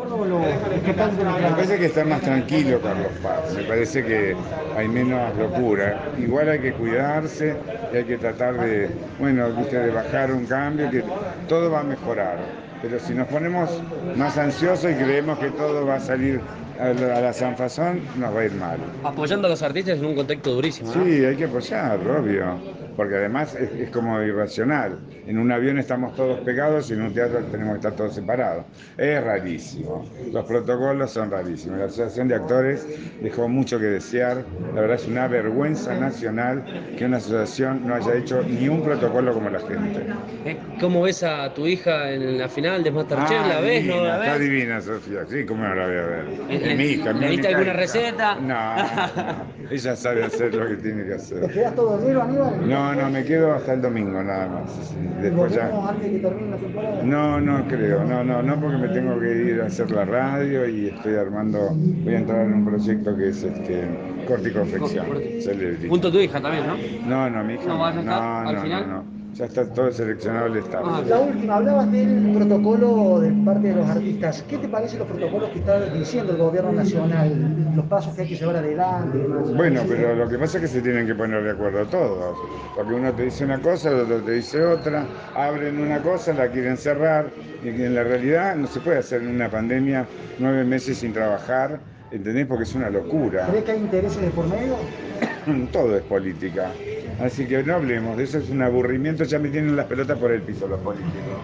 Me parece que está más tranquilo Carlos Paz, me parece que hay menos locura. Igual hay que cuidarse y hay que tratar de, bueno, viste, de bajar un cambio, que todo va a mejorar. Pero si nos ponemos más ansiosos y creemos que todo va a salir a la, a la sanfazón, nos va a ir mal. Apoyando a los artistas en un contexto durísimo. ¿no? Sí, hay que apoyar, obvio, porque además es, es como irracional. En un avión estamos todos pegados y en un teatro tenemos que estar todos separados. Es rarísimo. Los protocolos son rarísimos. La Asociación de Actores dejó mucho que desear. La verdad es una vergüenza nacional que una asociación no haya hecho ni un protocolo como la gente. Eh, ¿Cómo ves a tu hija en la final de Masterchef? ¿La ves? divina, ¿No la Está ves? divina, Sofía. Sí, ¿cómo no la voy a ver? ¿Le- Es mi hija, le mi diste única alguna hija. receta? No, no, no. Ella sabe hacer lo que tiene que ¿Te hacer. quedas todo enero, Aníbal? No, no, me quedo hasta el domingo nada más. Después ya. ¿Volvemos antes de que termine la temporada? No, no creo, no, no, no, porque me tengo que ir a hacer la radio y estoy armando, voy a entrar en un proyecto que es este. Celebrity. Junto a tu hija también, ¿no? No, no, mi hija. ¿No vas a estar no, al no, final? no, no. Ya está todo seleccionado el staff. Ah, La última, hablabas del protocolo de parte de los artistas. ¿Qué te parecen los protocolos que está diciendo el gobierno nacional? Los pasos que hay que llevar adelante. Bueno, pero lo que pasa es que se tienen que poner de acuerdo todos, porque uno te dice una cosa, el otro te dice otra, abren una cosa, la quieren cerrar, y en la realidad no se puede hacer en una pandemia nueve meses sin trabajar, ¿entendés? Porque es una locura. ¿Crees que hay intereses de por medio? Todo es política. Así que no hablemos de eso, es un aburrimiento, ya me tienen las pelotas por el piso los políticos.